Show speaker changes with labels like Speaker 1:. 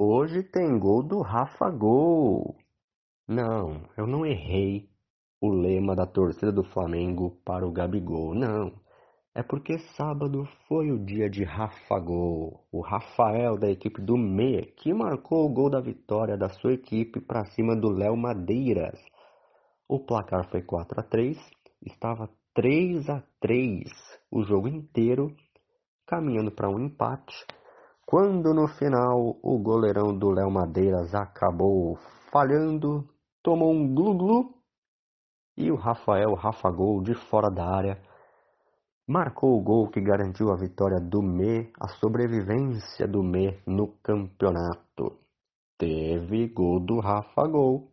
Speaker 1: Hoje tem gol do Rafa Gol. Não, eu não errei o lema da torcida do Flamengo para o Gabigol. Não. É porque sábado foi o dia de Rafa Gol, o Rafael da equipe do Me, que marcou o gol da vitória da sua equipe para cima do Léo Madeiras. O placar foi 4 a 3, estava 3 a 3 o jogo inteiro, caminhando para um empate quando no final o goleirão do Léo Madeiras acabou falhando, tomou um glu-glu e o Rafael Rafa Gol de fora da área marcou o gol que garantiu a vitória do Me, a sobrevivência do Me no campeonato. Teve gol do Rafa Gol.